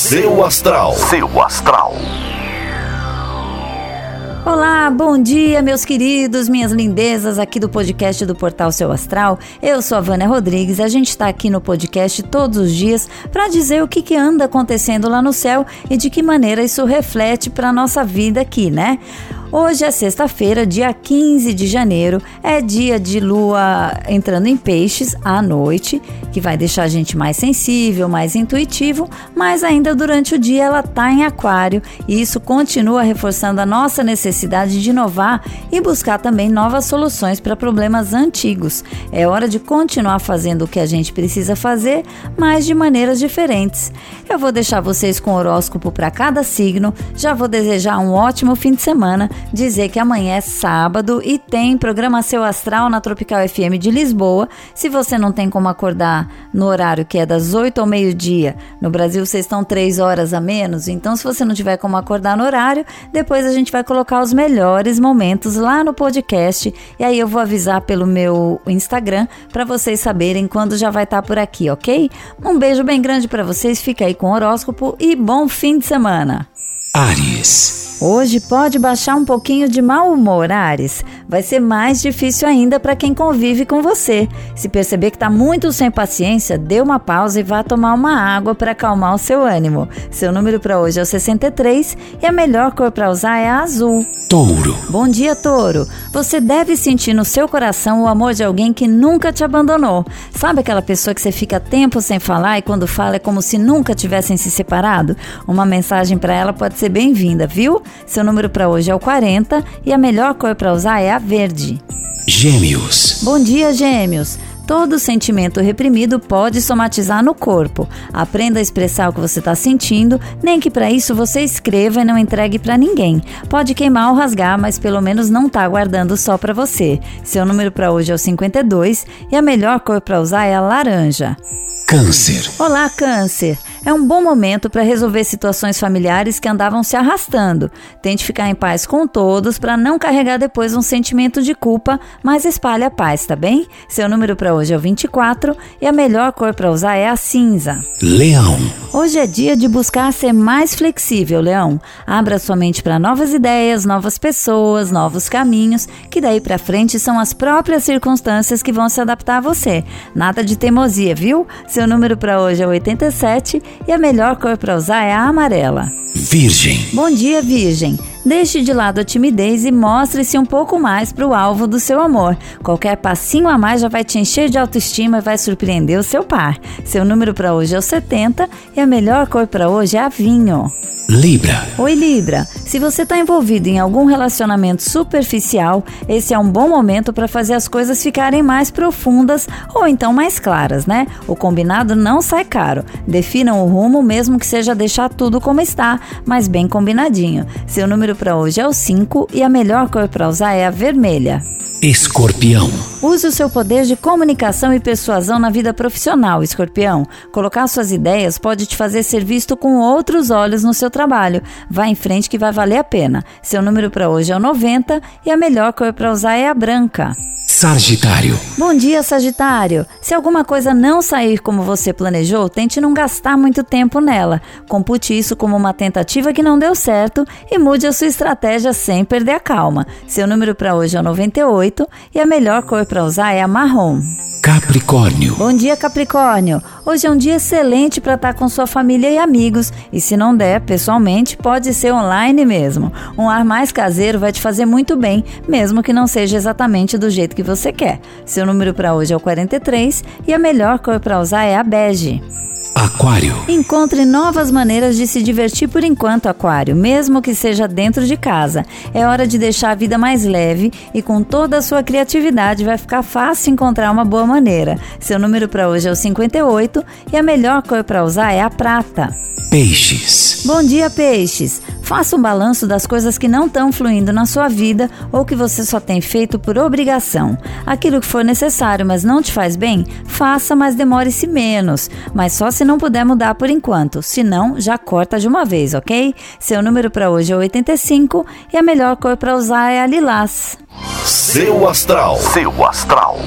Seu Astral. Seu Astral. Olá, bom dia, meus queridos, minhas lindezas aqui do podcast do Portal Seu Astral. Eu sou a Vânia Rodrigues. A gente está aqui no podcast todos os dias para dizer o que, que anda acontecendo lá no céu e de que maneira isso reflete para nossa vida aqui, né? Hoje é sexta-feira, dia 15 de janeiro, é dia de lua entrando em peixes à noite, que vai deixar a gente mais sensível, mais intuitivo, mas ainda durante o dia ela está em aquário e isso continua reforçando a nossa necessidade de inovar e buscar também novas soluções para problemas antigos. É hora de continuar fazendo o que a gente precisa fazer, mas de maneiras diferentes. Eu vou deixar vocês com horóscopo para cada signo, já vou desejar um ótimo fim de semana dizer que amanhã é sábado e tem programa Seu Astral na Tropical FM de Lisboa. Se você não tem como acordar no horário que é das 8 ao meio-dia, no Brasil vocês estão 3 horas a menos, então se você não tiver como acordar no horário, depois a gente vai colocar os melhores momentos lá no podcast e aí eu vou avisar pelo meu Instagram para vocês saberem quando já vai estar tá por aqui, ok? Um beijo bem grande para vocês, fica aí com o horóscopo e bom fim de semana. Ares. Hoje pode baixar um pouquinho de mau humor, Ares. Vai ser mais difícil ainda para quem convive com você. Se perceber que está muito sem paciência, dê uma pausa e vá tomar uma água para acalmar o seu ânimo. Seu número para hoje é o 63 e a melhor cor para usar é a azul. Touro. Bom dia, Touro. Você deve sentir no seu coração o amor de alguém que nunca te abandonou. Sabe aquela pessoa que você fica tempo sem falar e quando fala é como se nunca tivessem se separado? Uma mensagem para ela pode ser bem-vinda, viu? Seu número para hoje é o 40 e a melhor cor para usar é a verde. Gêmeos. Bom dia, Gêmeos. Todo sentimento reprimido pode somatizar no corpo. Aprenda a expressar o que você está sentindo, nem que para isso você escreva e não entregue para ninguém. Pode queimar ou rasgar, mas pelo menos não está guardando só para você. Seu número para hoje é o 52 e a melhor cor para usar é a laranja. Câncer. Olá, Câncer. É um bom momento para resolver situações familiares que andavam se arrastando. Tente ficar em paz com todos para não carregar depois um sentimento de culpa, mas espalhe a paz, tá bem? Seu número para hoje é o 24 e a melhor cor para usar é a cinza. Leão. Hoje é dia de buscar ser mais flexível, Leão. Abra sua mente para novas ideias, novas pessoas, novos caminhos, que daí para frente são as próprias circunstâncias que vão se adaptar a você. Nada de teimosia, viu? Seu seu número para hoje é 87 e a melhor cor para usar é a amarela. Virgem. Bom dia, Virgem. Deixe de lado a timidez e mostre-se um pouco mais para o alvo do seu amor. Qualquer passinho a mais já vai te encher de autoestima e vai surpreender o seu par. Seu número para hoje é o 70 e a melhor cor para hoje é a vinho. Libra. Oi, Libra. Se você está envolvido em algum relacionamento superficial, esse é um bom momento para fazer as coisas ficarem mais profundas ou então mais claras, né? O combinado não sai caro. Definam o rumo, mesmo que seja deixar tudo como está, mas bem combinadinho. Seu número para hoje é o 5 e a melhor cor para usar é a vermelha. Escorpião. Use o seu poder de comunicação e persuasão na vida profissional, Escorpião. Colocar suas ideias pode te fazer ser visto com outros olhos no seu trabalho. Vá em frente que vai valer a pena. Seu número para hoje é o 90 e a melhor cor para usar é a branca. Sagitário. Bom dia, Sagitário. Se alguma coisa não sair como você planejou, tente não gastar muito tempo nela. Compute isso como uma tentativa que não deu certo e mude a sua estratégia sem perder a calma. Seu número para hoje é o 98 e a melhor cor para usar é a marrom. Capricórnio. Bom dia, Capricórnio. Hoje é um dia excelente para estar com sua família e amigos, e se não der pessoalmente, pode ser online mesmo. Um ar mais caseiro vai te fazer muito bem, mesmo que não seja exatamente do jeito que você quer. Seu número para hoje é o 43 e a melhor cor para usar é a bege. Aquário. Encontre novas maneiras de se divertir por enquanto, Aquário, mesmo que seja dentro de casa. É hora de deixar a vida mais leve e com toda a sua criatividade vai ficar fácil encontrar uma boa maneira. Seu número para hoje é o 58 e a melhor cor para usar é a prata. Peixes. Bom dia, peixes. Faça um balanço das coisas que não estão fluindo na sua vida ou que você só tem feito por obrigação. Aquilo que for necessário, mas não te faz bem, faça, mas demore-se menos. Mas só se não puder mudar por enquanto. Se não, já corta de uma vez, ok? Seu número para hoje é 85 e a melhor cor para usar é a lilás. Seu astral. Seu astral.